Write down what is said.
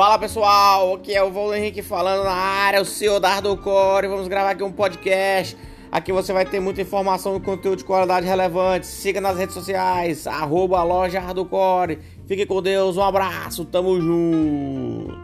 Fala pessoal, aqui é o Valdo Henrique falando na área, o CEO da Hardcore. Vamos gravar aqui um podcast. Aqui você vai ter muita informação e conteúdo de qualidade relevante. Siga nas redes sociais, arroba loja Hardcore. Fique com Deus, um abraço, tamo junto.